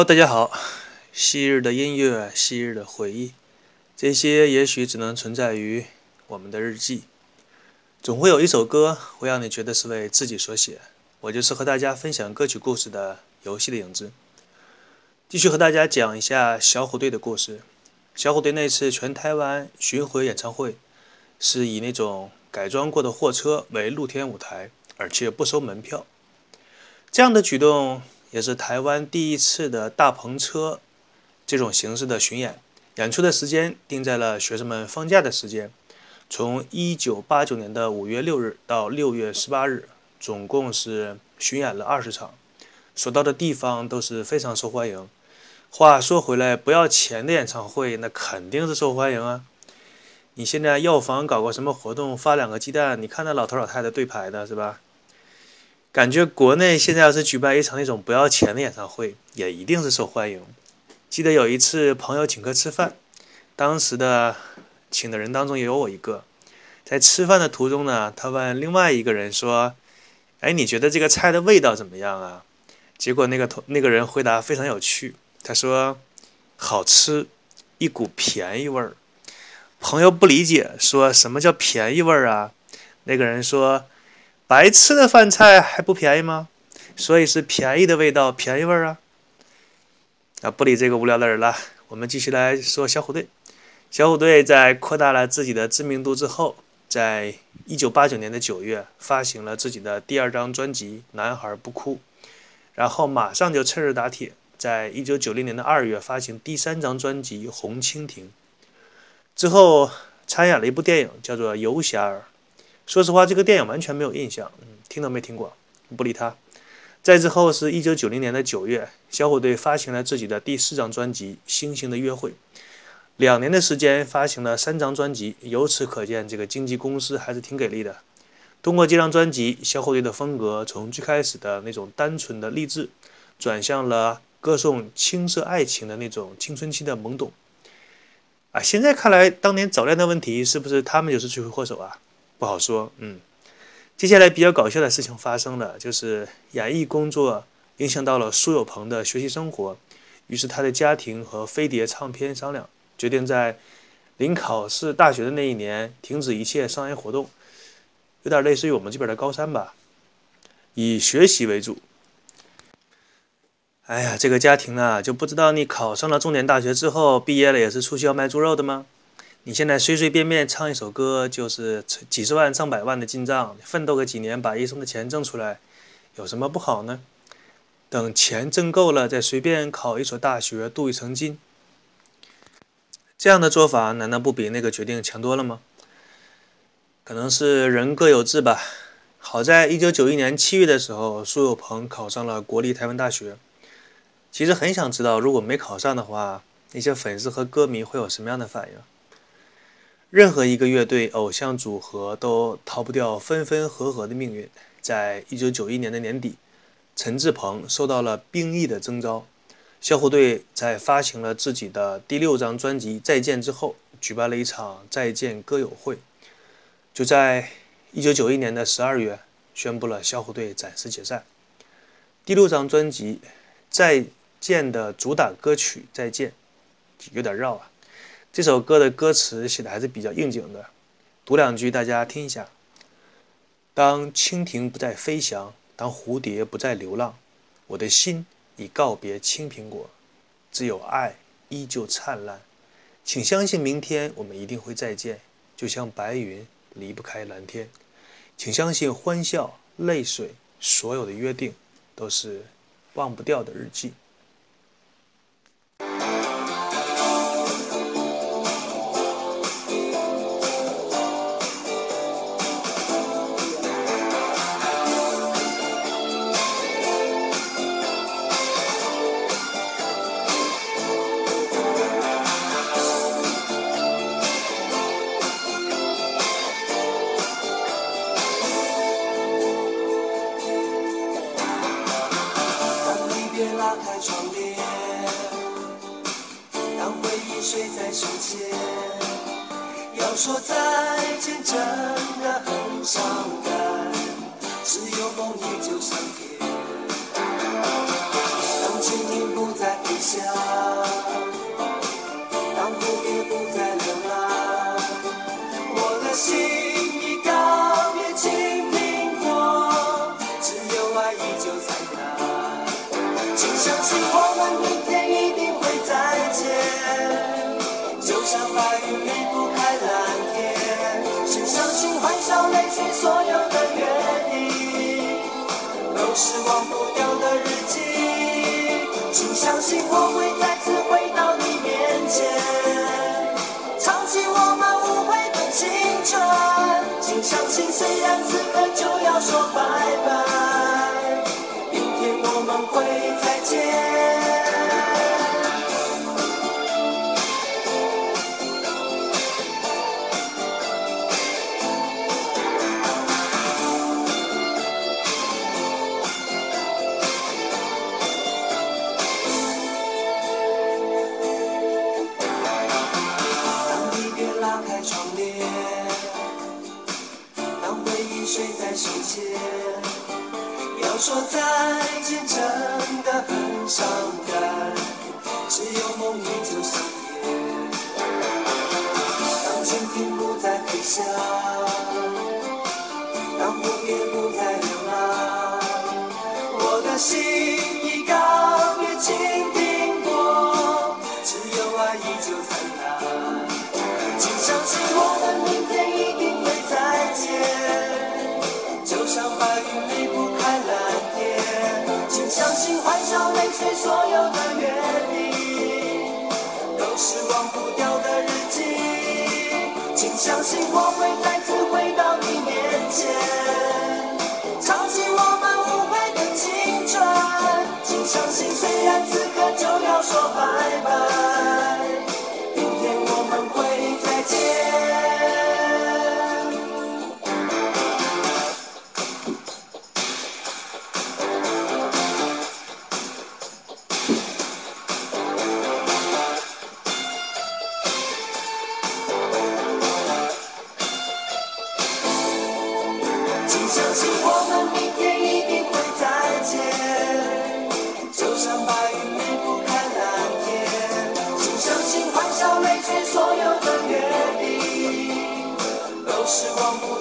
Hello，大家好。昔日的音乐，昔日的回忆，这些也许只能存在于我们的日记。总会有一首歌会让你觉得是为自己所写。我就是和大家分享歌曲故事的游戏的影子。继续和大家讲一下小虎队的故事。小虎队那次全台湾巡回演唱会，是以那种改装过的货车为露天舞台，而且不收门票。这样的举动。也是台湾第一次的大篷车这种形式的巡演，演出的时间定在了学生们放假的时间，从一九八九年的五月六日到六月十八日，总共是巡演了二十场，所到的地方都是非常受欢迎。话说回来，不要钱的演唱会那肯定是受欢迎啊！你现在药房搞个什么活动，发两个鸡蛋，你看那老头老太太对排的是吧？感觉国内现在要是举办一场那种不要钱的演唱会，也一定是受欢迎。记得有一次朋友请客吃饭，当时的请的人当中也有我一个。在吃饭的途中呢，他问另外一个人说：“哎，你觉得这个菜的味道怎么样啊？”结果那个同那个人回答非常有趣，他说：“好吃，一股便宜味儿。”朋友不理解，说什么叫便宜味儿啊？那个人说。白吃的饭菜还不便宜吗？所以是便宜的味道，便宜味儿啊！啊，不理这个无聊的人了，我们继续来说小虎队。小虎队在扩大了自己的知名度之后，在一九八九年的九月发行了自己的第二张专辑《男孩不哭》，然后马上就趁热打铁，在一九九零年的二月发行第三张专辑《红蜻蜓》，之后参演了一部电影，叫做《游侠儿》。说实话，这个电影完全没有印象，嗯，听都没听过，不理他。再之后是一九九零年的九月，小虎队发行了自己的第四张专辑《星星的约会》，两年的时间发行了三张专辑，由此可见，这个经纪公司还是挺给力的。通过这张专辑，小虎队的风格从最开始的那种单纯的励志，转向了歌颂青涩爱情的那种青春期的懵懂。啊，现在看来，当年早恋的问题是不是他们就是罪魁祸首啊？不好说，嗯，接下来比较搞笑的事情发生了，就是演艺工作影响到了苏有朋的学习生活，于是他的家庭和飞碟唱片商量，决定在临考试大学的那一年停止一切商业活动，有点类似于我们这边的高三吧，以学习为主。哎呀，这个家庭啊，就不知道你考上了重点大学之后，毕业了也是出去要卖猪肉的吗？你现在随随便便唱一首歌，就是几十万、上百万的进账，奋斗个几年，把一生的钱挣出来，有什么不好呢？等钱挣够了，再随便考一所大学，镀一层金，这样的做法难道不比那个决定强多了吗？可能是人各有志吧。好在一九九一年七月的时候，苏有朋考上了国立台湾大学。其实很想知道，如果没考上的话，那些粉丝和歌迷会有什么样的反应？任何一个乐队、偶像组合都逃不掉分分合合的命运。在一九九一年的年底，陈志朋受到了兵役的征召，小虎队在发行了自己的第六张专辑《再见》之后，举办了一场再见歌友会。就在一九九一年的十二月，宣布了小虎队暂时解散。第六张专辑《再见》的主打歌曲《再见》有点绕啊。这首歌的歌词写的还是比较应景的，读两句大家听一下。当蜻蜓不再飞翔，当蝴蝶不再流浪，我的心已告别青苹果，只有爱依旧灿烂。请相信明天我们一定会再见，就像白云离不开蓝天。请相信欢笑、泪水，所有的约定都是忘不掉的日记。开窗帘，当回忆睡在胸前，要说再见真的很伤感，只有梦依旧相。相信我会再次回到你面前，唱起我们无悔的青春，请相信，虽然此刻就要说拜拜。开窗帘，当回忆睡在心间，要说再见真的很伤感，只有梦依旧香甜。当蜻蜓不再飞翔，相信我们明天一定会再见，就像白云离不开蓝天。请相信欢笑泪水所有的约定，都是忘不掉的日记。请相信我会再次回到你面前，唱起我们无悔的青春。请相信，虽然此刻就要说拜拜。都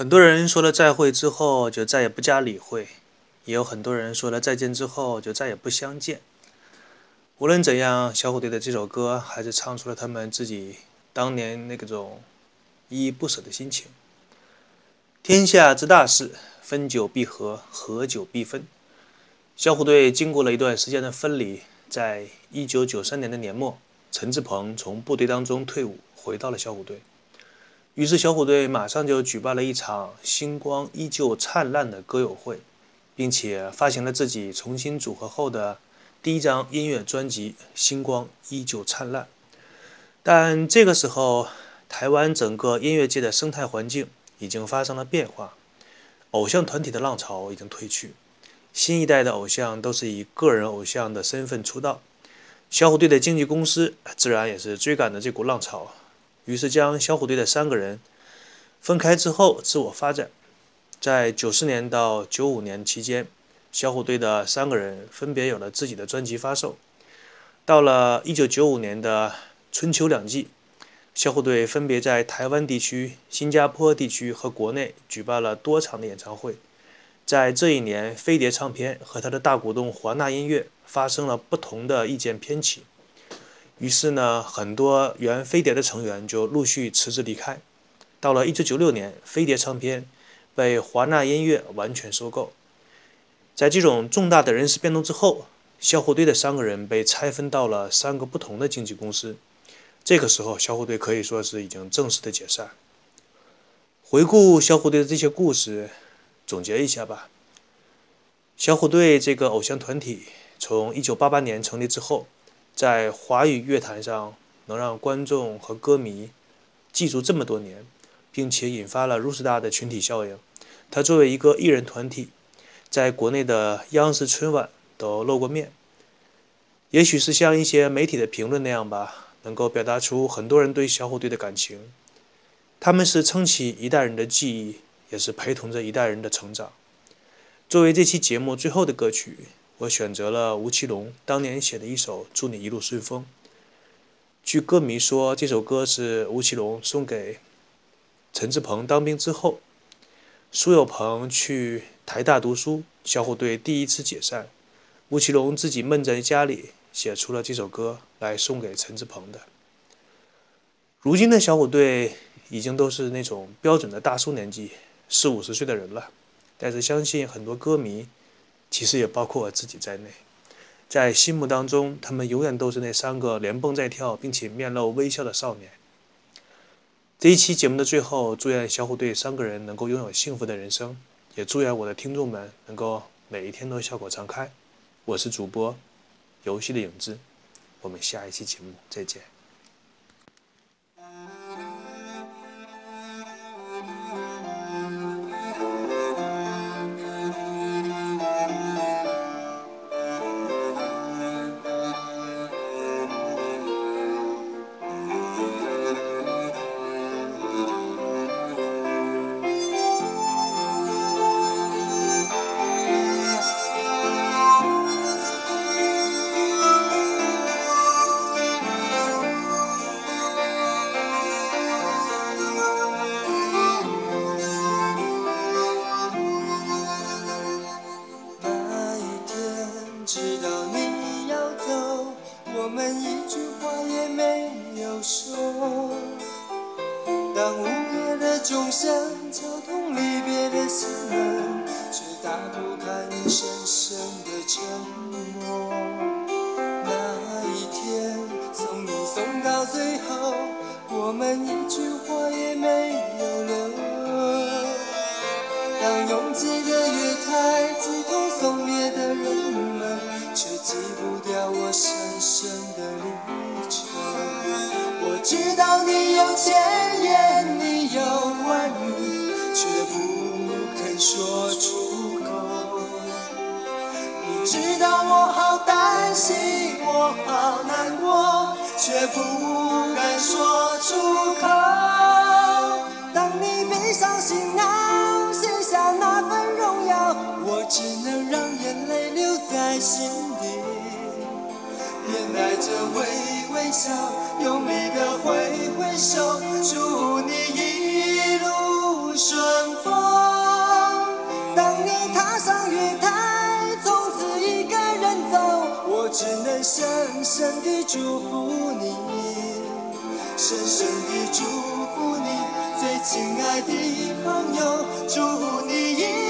很多人说了再会之后就再也不加理会，也有很多人说了再见之后就再也不相见。无论怎样，小虎队的这首歌还是唱出了他们自己当年那个种依依不舍的心情。天下之大事，分久必合，合久必分。小虎队经过了一段时间的分离，在一九九三年的年末，陈志朋从部队当中退伍，回到了小虎队。于是，小虎队马上就举办了一场星光依旧灿烂的歌友会，并且发行了自己重新组合后的第一张音乐专辑《星光依旧灿烂》。但这个时候，台湾整个音乐界的生态环境已经发生了变化，偶像团体的浪潮已经退去，新一代的偶像都是以个人偶像的身份出道。小虎队的经纪公司自然也是追赶着这股浪潮。于是将小虎队的三个人分开之后自我发展，在九四年到九五年期间，小虎队的三个人分别有了自己的专辑发售。到了一九九五年的春秋两季，小虎队分别在台湾地区、新加坡地区和国内举办了多场的演唱会。在这一年，飞碟唱片和他的大股东华纳音乐发生了不同的意见偏起。于是呢，很多原飞碟的成员就陆续辞职离开。到了1996年，飞碟唱片被华纳音乐完全收购。在这种重大的人事变动之后，小虎队的三个人被拆分到了三个不同的经纪公司。这个时候，小虎队可以说是已经正式的解散。回顾小虎队的这些故事，总结一下吧。小虎队这个偶像团体从1988年成立之后。在华语乐坛上，能让观众和歌迷记住这么多年，并且引发了如此大的群体效应，他作为一个艺人团体，在国内的央视春晚都露过面。也许是像一些媒体的评论那样吧，能够表达出很多人对小虎队的感情。他们是撑起一代人的记忆，也是陪同着一代人的成长。作为这期节目最后的歌曲。我选择了吴奇隆当年写的一首《祝你一路顺风》。据歌迷说，这首歌是吴奇隆送给陈志朋当兵之后，苏有朋去台大读书，小虎队第一次解散，吴奇隆自己闷在家里写出了这首歌来送给陈志朋的。如今的小虎队已经都是那种标准的大叔年纪，四五十岁的人了，但是相信很多歌迷，其实也包括我自己在内。在心目当中，他们永远都是那三个连蹦带跳并且面露微笑的少年。这一期节目的最后，祝愿小虎队三个人能够拥有幸福的人生，也祝愿我的听众们能够每一天都笑口常开。我是主播游戏的影子，我们下一期节目再见。要走，我们一句话也没有说。当午夜的钟声敲痛离别的心门，却打不开你深深的沉默。那一天送你送到最后，我们一句话也没有留。当拥挤的月台挤痛送别的人们，却挤不掉我深深的离愁。我知道你有千言，你有万语，却不肯说出口。你知道我好担心，我好难过，却不敢说出口。当你背上行囊，卸下那份荣耀，我只能让眼泪留在心底，面带着微微笑，用力的挥挥手，祝你一路顺风。当你踏上月台，从此一个人走，我只能深深地祝福你，深深地祝福你，最亲爱的朋友，祝你一